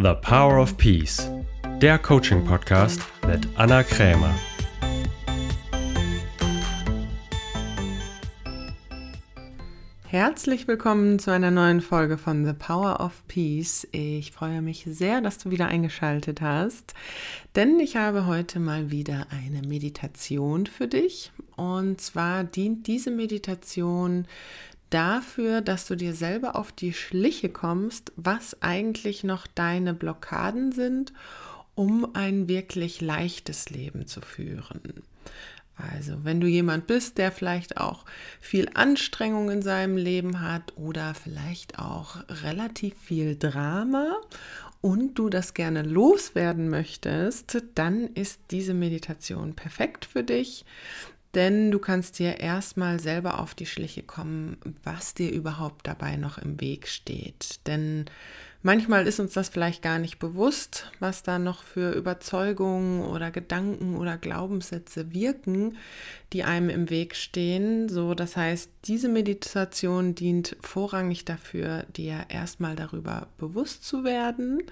The Power of Peace, der Coaching-Podcast mit Anna Krämer. Herzlich willkommen zu einer neuen Folge von The Power of Peace. Ich freue mich sehr, dass du wieder eingeschaltet hast, denn ich habe heute mal wieder eine Meditation für dich. Und zwar dient diese Meditation dafür, dass du dir selber auf die Schliche kommst, was eigentlich noch deine Blockaden sind, um ein wirklich leichtes Leben zu führen. Also wenn du jemand bist, der vielleicht auch viel Anstrengung in seinem Leben hat oder vielleicht auch relativ viel Drama und du das gerne loswerden möchtest, dann ist diese Meditation perfekt für dich. Denn du kannst dir erstmal selber auf die Schliche kommen, was dir überhaupt dabei noch im Weg steht. Denn manchmal ist uns das vielleicht gar nicht bewusst, was da noch für Überzeugungen oder Gedanken oder Glaubenssätze wirken, die einem im Weg stehen. So, das heißt, diese Meditation dient vorrangig dafür, dir erstmal darüber bewusst zu werden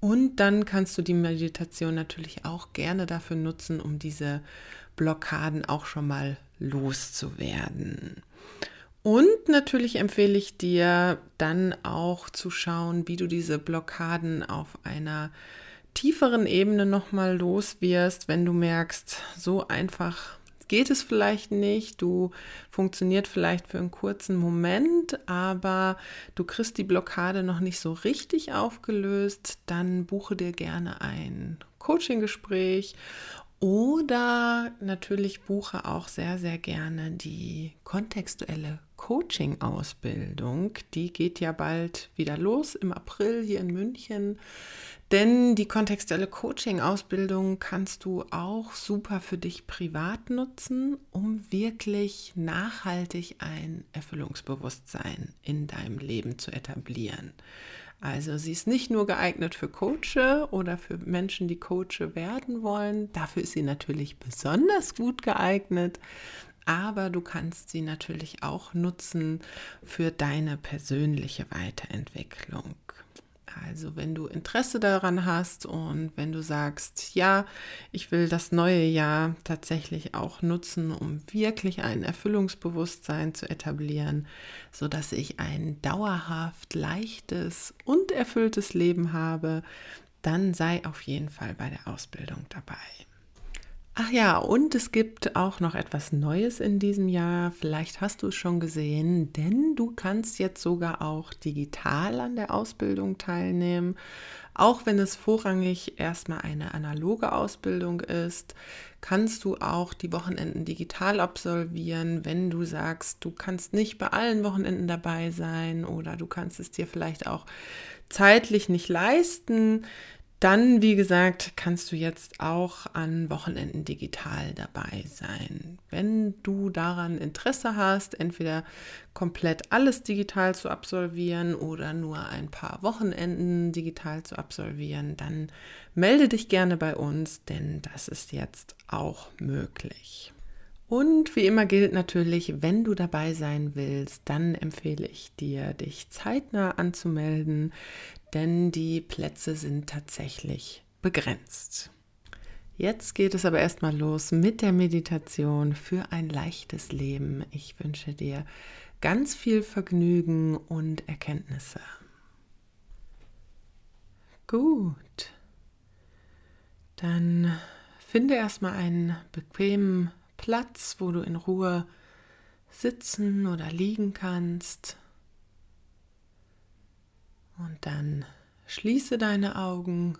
und dann kannst du die Meditation natürlich auch gerne dafür nutzen, um diese Blockaden auch schon mal loszuwerden. Und natürlich empfehle ich dir dann auch zu schauen, wie du diese Blockaden auf einer tieferen Ebene nochmal los wirst, wenn du merkst, so einfach geht es vielleicht nicht, du funktioniert vielleicht für einen kurzen Moment, aber du kriegst die Blockade noch nicht so richtig aufgelöst, dann buche dir gerne ein Coaching-Gespräch oder natürlich buche auch sehr, sehr gerne die kontextuelle Coaching-Ausbildung. Die geht ja bald wieder los im April hier in München. Denn die kontextuelle Coaching-Ausbildung kannst du auch super für dich privat nutzen, um wirklich nachhaltig ein Erfüllungsbewusstsein in deinem Leben zu etablieren. Also sie ist nicht nur geeignet für Coache oder für Menschen, die Coache werden wollen. Dafür ist sie natürlich besonders gut geeignet. Aber du kannst sie natürlich auch nutzen für deine persönliche Weiterentwicklung. Also wenn du Interesse daran hast und wenn du sagst, ja, ich will das neue Jahr tatsächlich auch nutzen, um wirklich ein Erfüllungsbewusstsein zu etablieren, so dass ich ein dauerhaft leichtes und erfülltes Leben habe, dann sei auf jeden Fall bei der Ausbildung dabei. Ach ja, und es gibt auch noch etwas Neues in diesem Jahr. Vielleicht hast du es schon gesehen, denn du kannst jetzt sogar auch digital an der Ausbildung teilnehmen. Auch wenn es vorrangig erstmal eine analoge Ausbildung ist, kannst du auch die Wochenenden digital absolvieren, wenn du sagst, du kannst nicht bei allen Wochenenden dabei sein oder du kannst es dir vielleicht auch zeitlich nicht leisten dann, wie gesagt, kannst du jetzt auch an Wochenenden digital dabei sein. Wenn du daran Interesse hast, entweder komplett alles digital zu absolvieren oder nur ein paar Wochenenden digital zu absolvieren, dann melde dich gerne bei uns, denn das ist jetzt auch möglich. Und wie immer gilt natürlich, wenn du dabei sein willst, dann empfehle ich dir, dich zeitnah anzumelden, denn die Plätze sind tatsächlich begrenzt. Jetzt geht es aber erstmal los mit der Meditation für ein leichtes Leben. Ich wünsche dir ganz viel Vergnügen und Erkenntnisse. Gut, dann finde erstmal einen bequemen Platz, wo du in Ruhe sitzen oder liegen kannst. Und dann schließe deine Augen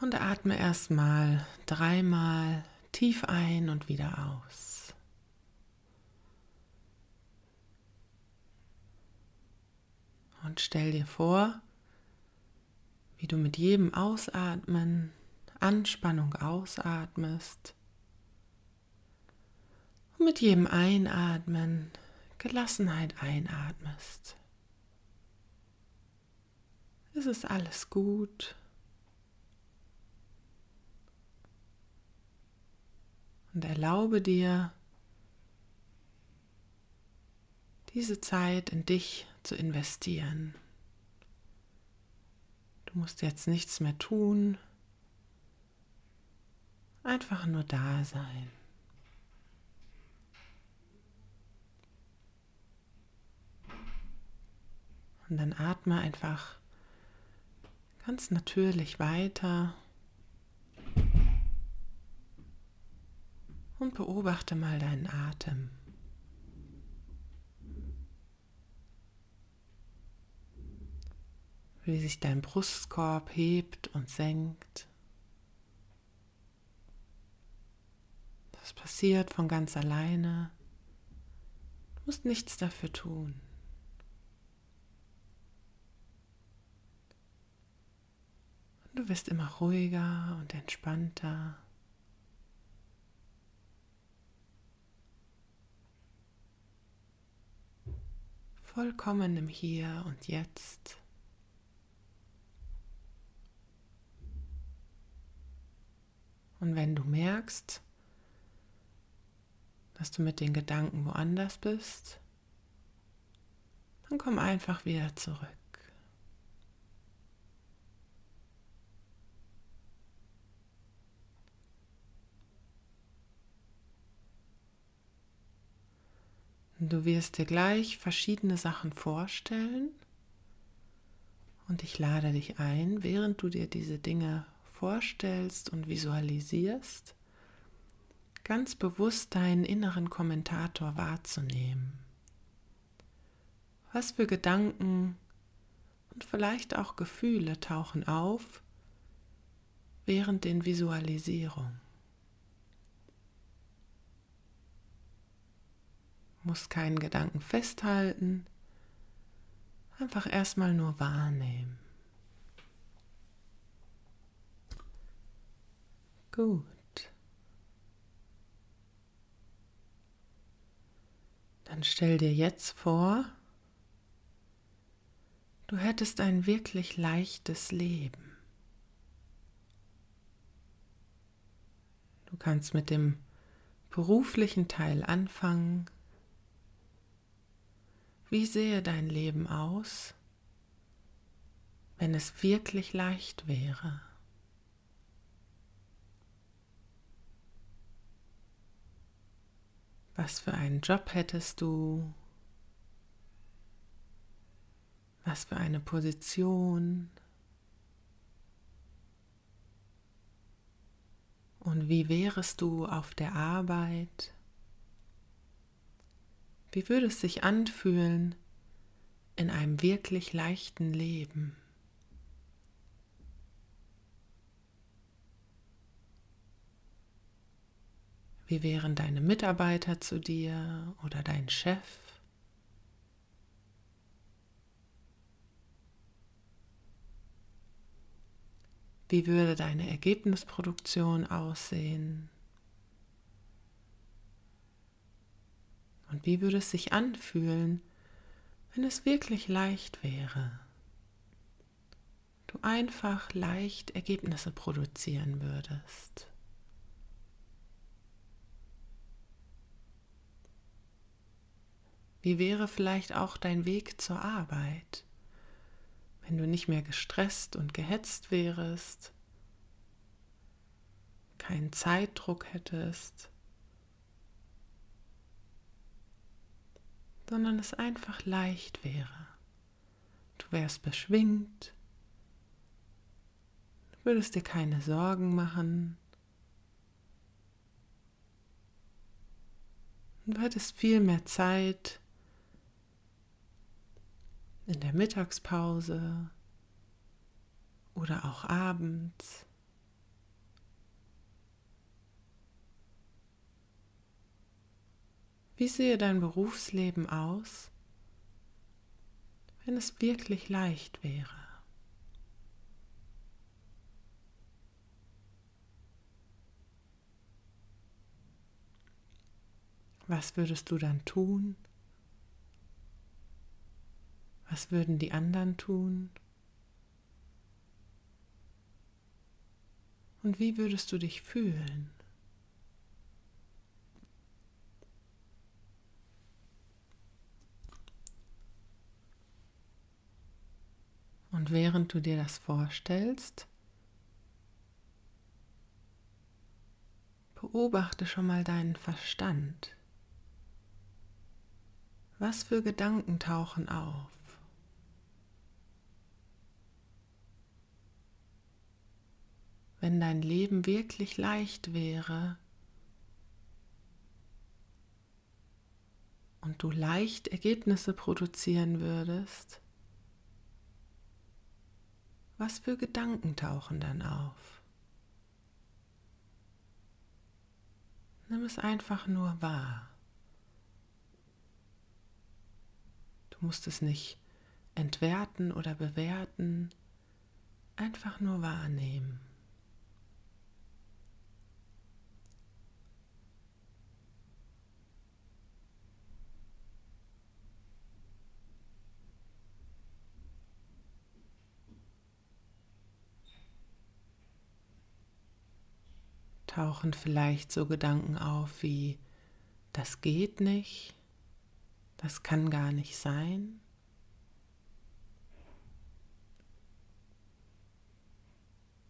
und atme erstmal dreimal tief ein und wieder aus. Und stell dir vor, wie du mit jedem Ausatmen Anspannung ausatmest und mit jedem Einatmen Gelassenheit einatmest. Es ist alles gut. Und erlaube dir, diese Zeit in dich zu investieren. Du musst jetzt nichts mehr tun. Einfach nur da sein. Und dann atme einfach ganz natürlich weiter und beobachte mal deinen Atem. Wie sich dein Brustkorb hebt und senkt. Das passiert von ganz alleine. Du musst nichts dafür tun. Du wirst immer ruhiger und entspannter. Vollkommen im Hier und Jetzt. Und wenn du merkst, dass du mit den Gedanken woanders bist, dann komm einfach wieder zurück. Du wirst dir gleich verschiedene Sachen vorstellen und ich lade dich ein, während du dir diese Dinge vorstellst und visualisierst, ganz bewusst deinen inneren Kommentator wahrzunehmen. Was für Gedanken und vielleicht auch Gefühle tauchen auf während den Visualisierungen. Muss keinen Gedanken festhalten, einfach erstmal nur wahrnehmen. Gut. Dann stell dir jetzt vor, du hättest ein wirklich leichtes Leben. Du kannst mit dem beruflichen Teil anfangen wie sehe dein Leben aus, wenn es wirklich leicht wäre? Was für einen Job hättest du? Was für eine Position? Und wie wärest du auf der Arbeit? Wie würde es sich anfühlen in einem wirklich leichten Leben? Wie wären deine Mitarbeiter zu dir oder dein Chef? Wie würde deine Ergebnisproduktion aussehen? Und wie würde es sich anfühlen, wenn es wirklich leicht wäre? Du einfach leicht Ergebnisse produzieren würdest. Wie wäre vielleicht auch dein Weg zur Arbeit, wenn du nicht mehr gestresst und gehetzt wärst, keinen Zeitdruck hättest, sondern es einfach leicht wäre. Du wärst beschwingt, du würdest dir keine Sorgen machen. Du hättest viel mehr Zeit in der Mittagspause oder auch abends. Wie sehe dein Berufsleben aus, wenn es wirklich leicht wäre? Was würdest du dann tun? Was würden die anderen tun? Und wie würdest du dich fühlen? Und während du dir das vorstellst, beobachte schon mal deinen Verstand. Was für Gedanken tauchen auf? Wenn dein Leben wirklich leicht wäre und du leicht Ergebnisse produzieren würdest, was für Gedanken tauchen dann auf? Nimm es einfach nur wahr. Du musst es nicht entwerten oder bewerten, einfach nur wahrnehmen. Tauchen vielleicht so Gedanken auf wie, das geht nicht, das kann gar nicht sein.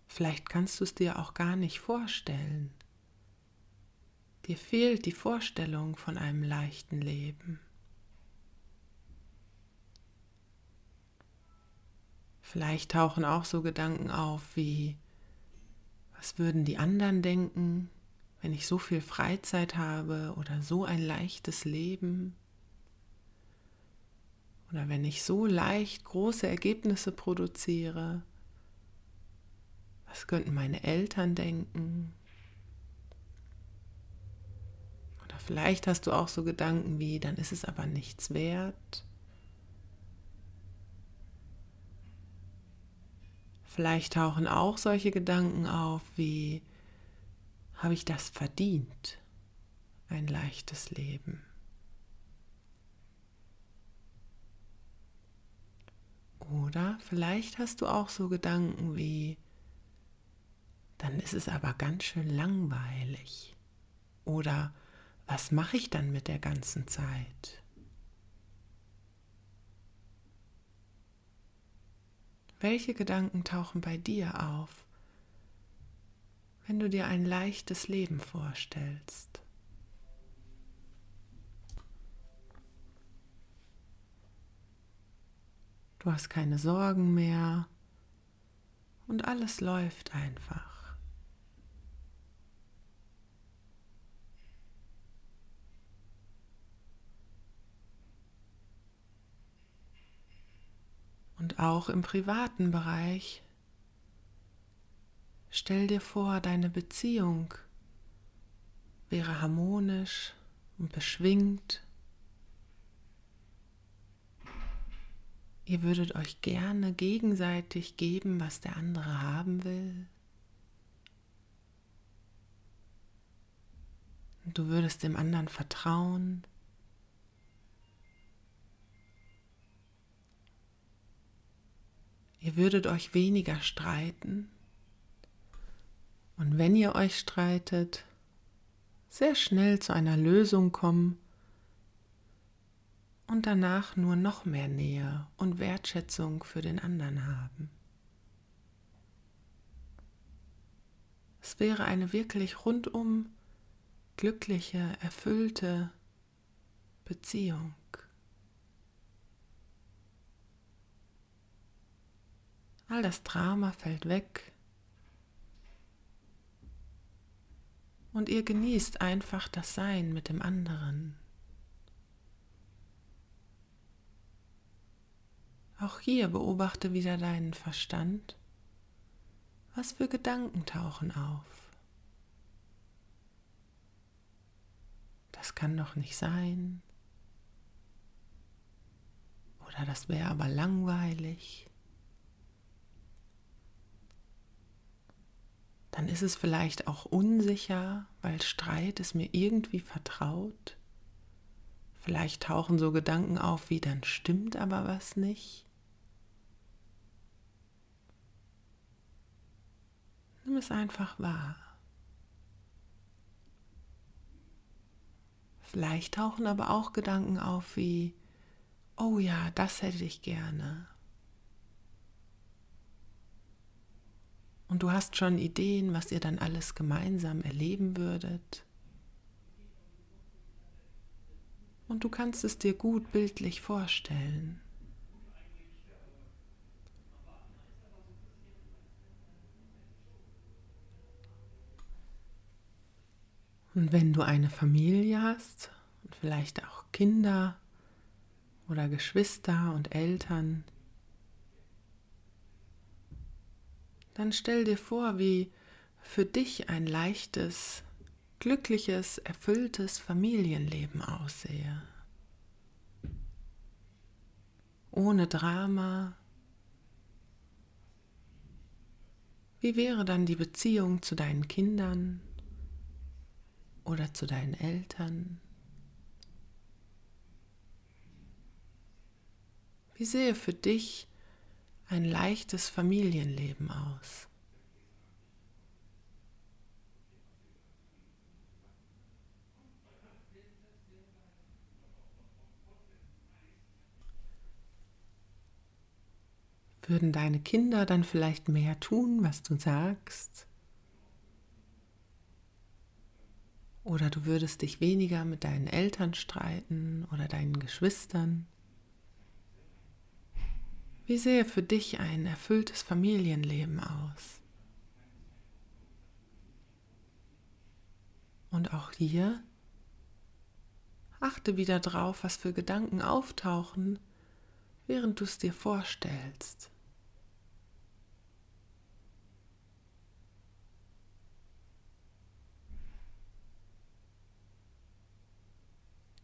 Vielleicht kannst du es dir auch gar nicht vorstellen. Dir fehlt die Vorstellung von einem leichten Leben. Vielleicht tauchen auch so Gedanken auf wie, was würden die anderen denken, wenn ich so viel Freizeit habe oder so ein leichtes Leben? Oder wenn ich so leicht große Ergebnisse produziere? Was könnten meine Eltern denken? Oder vielleicht hast du auch so Gedanken wie, dann ist es aber nichts wert. Vielleicht tauchen auch solche Gedanken auf wie, habe ich das verdient? Ein leichtes Leben. Oder vielleicht hast du auch so Gedanken wie, dann ist es aber ganz schön langweilig. Oder was mache ich dann mit der ganzen Zeit? Welche Gedanken tauchen bei dir auf, wenn du dir ein leichtes Leben vorstellst? Du hast keine Sorgen mehr und alles läuft einfach. Und auch im privaten Bereich. Stell dir vor, deine Beziehung wäre harmonisch und beschwingt. Ihr würdet euch gerne gegenseitig geben, was der andere haben will. Du würdest dem anderen vertrauen. Ihr würdet euch weniger streiten und wenn ihr euch streitet, sehr schnell zu einer Lösung kommen und danach nur noch mehr Nähe und Wertschätzung für den anderen haben. Es wäre eine wirklich rundum glückliche, erfüllte Beziehung. All das Drama fällt weg. Und ihr genießt einfach das Sein mit dem anderen. Auch hier beobachte wieder deinen Verstand. Was für Gedanken tauchen auf? Das kann doch nicht sein. Oder das wäre aber langweilig. Dann ist es vielleicht auch unsicher, weil Streit ist mir irgendwie vertraut. Vielleicht tauchen so Gedanken auf wie, dann stimmt aber was nicht. Nimm es einfach wahr. Vielleicht tauchen aber auch Gedanken auf wie, oh ja, das hätte ich gerne. Und du hast schon Ideen, was ihr dann alles gemeinsam erleben würdet. Und du kannst es dir gut bildlich vorstellen. Und wenn du eine Familie hast und vielleicht auch Kinder oder Geschwister und Eltern, dann stell dir vor, wie für dich ein leichtes, glückliches, erfülltes Familienleben aussehe. Ohne Drama. Wie wäre dann die Beziehung zu deinen Kindern? oder zu deinen Eltern? Wie sehe für dich ein leichtes Familienleben aus? Würden deine Kinder dann vielleicht mehr tun, was du sagst? Oder du würdest dich weniger mit deinen Eltern streiten oder deinen Geschwistern. Wie sähe für dich ein erfülltes Familienleben aus? Und auch hier achte wieder drauf, was für Gedanken auftauchen, während du es dir vorstellst.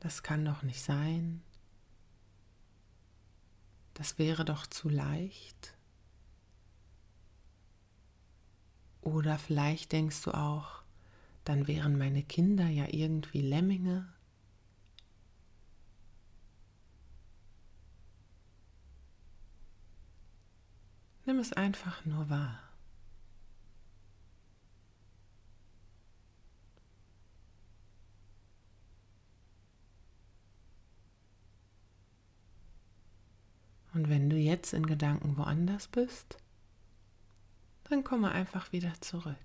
das kann doch nicht sein, das wäre doch zu leicht. Oder vielleicht denkst du auch, dann wären meine Kinder ja irgendwie Lemminge. Nimm es einfach nur wahr. Und wenn du jetzt in Gedanken woanders bist, dann komme einfach wieder zurück.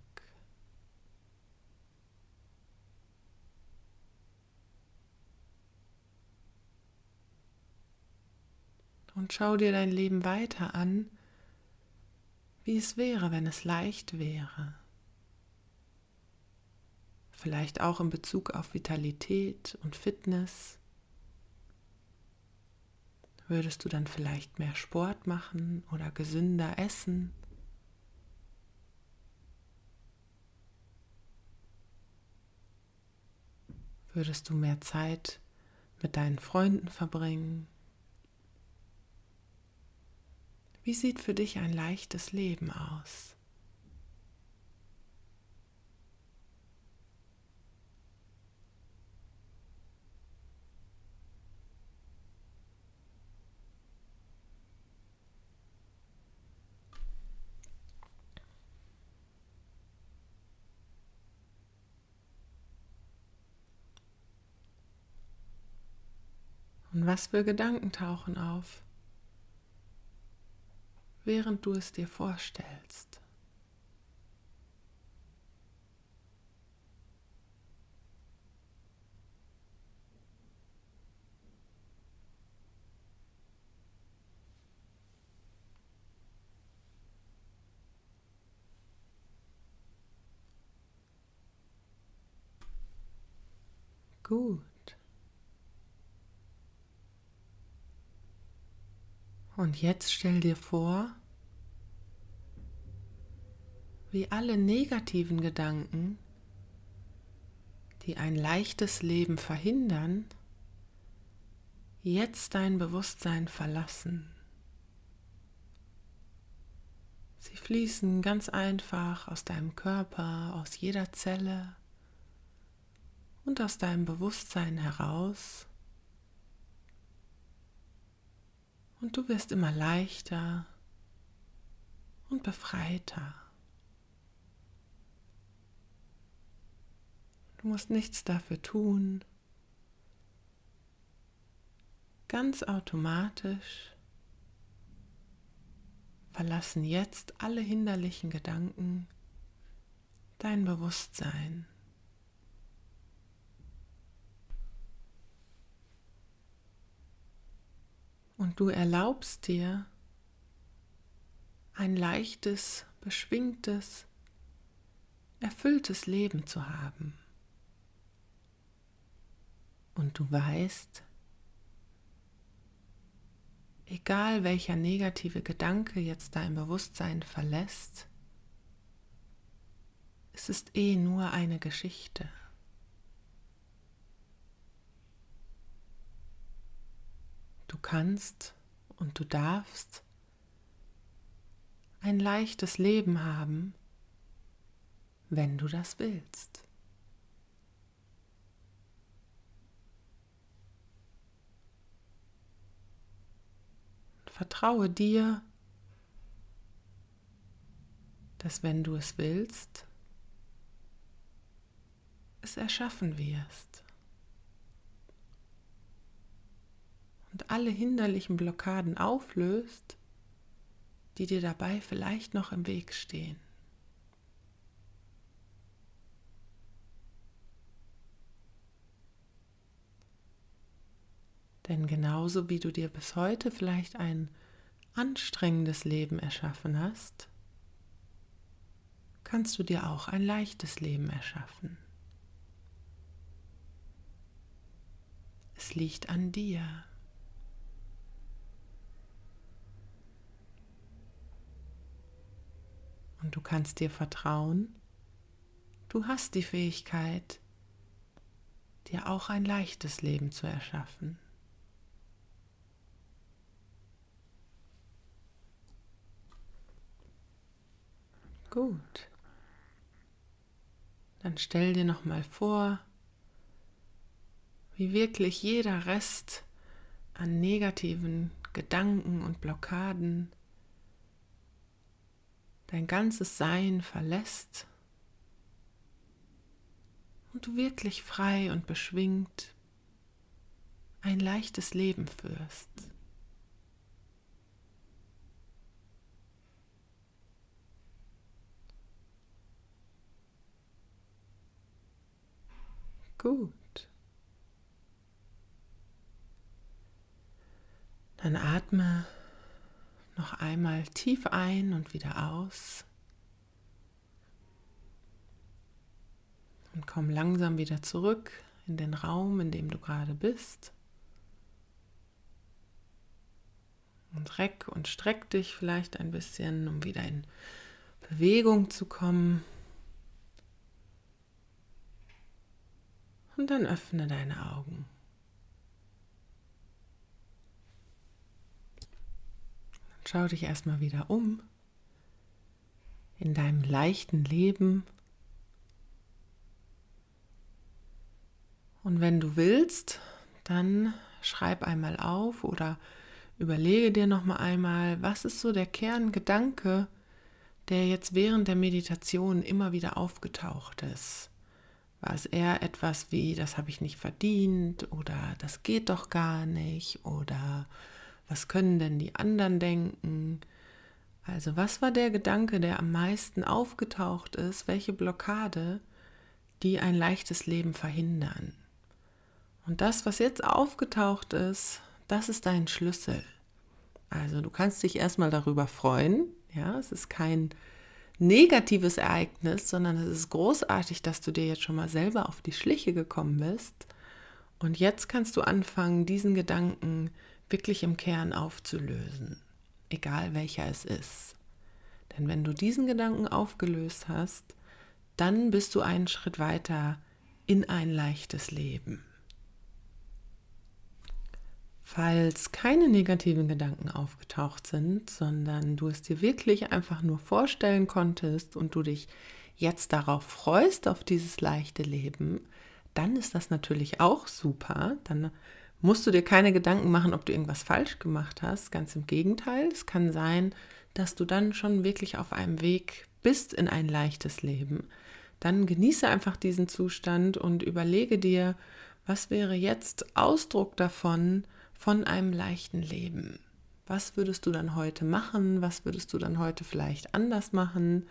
Und schau dir dein Leben weiter an, wie es wäre, wenn es leicht wäre. Vielleicht auch in Bezug auf Vitalität und Fitness. Würdest du dann vielleicht mehr Sport machen oder gesünder essen? Würdest du mehr Zeit mit deinen Freunden verbringen? Wie sieht für dich ein leichtes Leben aus? Und was für Gedanken tauchen auf, während du es dir vorstellst? Gut. Und jetzt stell dir vor, wie alle negativen Gedanken, die ein leichtes Leben verhindern, jetzt dein Bewusstsein verlassen. Sie fließen ganz einfach aus deinem Körper, aus jeder Zelle und aus deinem Bewusstsein heraus Und du wirst immer leichter und befreiter. Du musst nichts dafür tun. Ganz automatisch verlassen jetzt alle hinderlichen Gedanken dein Bewusstsein. Und du erlaubst dir ein leichtes, beschwingtes, erfülltes Leben zu haben. Und du weißt, egal welcher negative Gedanke jetzt dein Bewusstsein verlässt, es ist eh nur eine Geschichte. Du kannst und du darfst ein leichtes Leben haben, wenn du das willst. Vertraue dir, dass wenn du es willst, es erschaffen wirst. Und alle hinderlichen Blockaden auflöst, die dir dabei vielleicht noch im Weg stehen. Denn genauso wie du dir bis heute vielleicht ein anstrengendes Leben erschaffen hast, kannst du dir auch ein leichtes Leben erschaffen. Es liegt an dir. Und du kannst dir vertrauen, du hast die Fähigkeit, dir auch ein leichtes Leben zu erschaffen. Gut. Dann stell dir noch mal vor, wie wirklich jeder Rest an negativen Gedanken und Blockaden dein ganzes Sein verlässt und du wirklich frei und beschwingt ein leichtes Leben führst. Gut. Dann atme noch einmal tief ein und wieder aus. Und komm langsam wieder zurück in den Raum, in dem du gerade bist. Und reck und streck dich vielleicht ein bisschen, um wieder in Bewegung zu kommen. Und dann öffne deine Augen. Schau dich erstmal wieder um in deinem leichten Leben. Und wenn du willst, dann schreib einmal auf oder überlege dir noch mal einmal, was ist so der Kerngedanke, der jetzt während der Meditation immer wieder aufgetaucht ist. War es eher etwas wie, das habe ich nicht verdient oder das geht doch gar nicht oder was können denn die anderen denken? Also was war der Gedanke, der am meisten aufgetaucht ist? Welche Blockade, die ein leichtes Leben verhindern? Und das, was jetzt aufgetaucht ist, das ist dein Schlüssel. Also du kannst dich erstmal darüber freuen. Ja, es ist kein negatives Ereignis, sondern es ist großartig, dass du dir jetzt schon mal selber auf die Schliche gekommen bist. Und jetzt kannst du anfangen, diesen Gedanken wirklich im Kern aufzulösen, egal welcher es ist. Denn wenn du diesen Gedanken aufgelöst hast, dann bist du einen Schritt weiter in ein leichtes Leben. Falls keine negativen Gedanken aufgetaucht sind, sondern du es dir wirklich einfach nur vorstellen konntest und du dich jetzt darauf freust, auf dieses leichte Leben, dann ist das natürlich auch super. Dann musst du dir keine Gedanken machen, ob du irgendwas falsch gemacht hast. Ganz im Gegenteil, es kann sein, dass du dann schon wirklich auf einem Weg bist in ein leichtes Leben. Dann genieße einfach diesen Zustand und überlege dir, was wäre jetzt Ausdruck davon von einem leichten Leben. Was würdest du dann heute machen? Was würdest du dann heute vielleicht anders machen?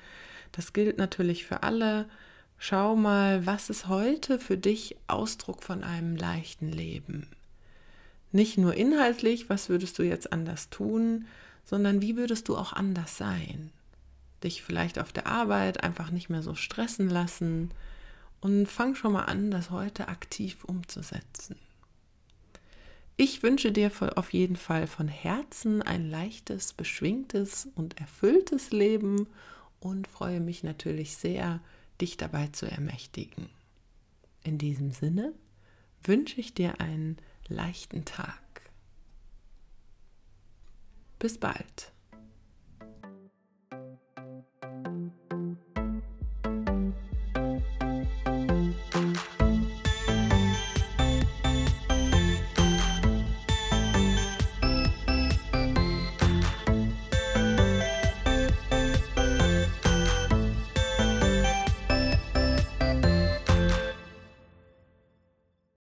Das gilt natürlich für alle. Schau mal, was ist heute für dich Ausdruck von einem leichten Leben? Nicht nur inhaltlich, was würdest du jetzt anders tun, sondern wie würdest du auch anders sein? Dich vielleicht auf der Arbeit einfach nicht mehr so stressen lassen und fang schon mal an, das heute aktiv umzusetzen. Ich wünsche dir auf jeden Fall von Herzen ein leichtes, beschwingtes und erfülltes Leben und freue mich natürlich sehr, dich dabei zu ermächtigen. In diesem Sinne wünsche ich dir einen leichten Tag. Bis bald.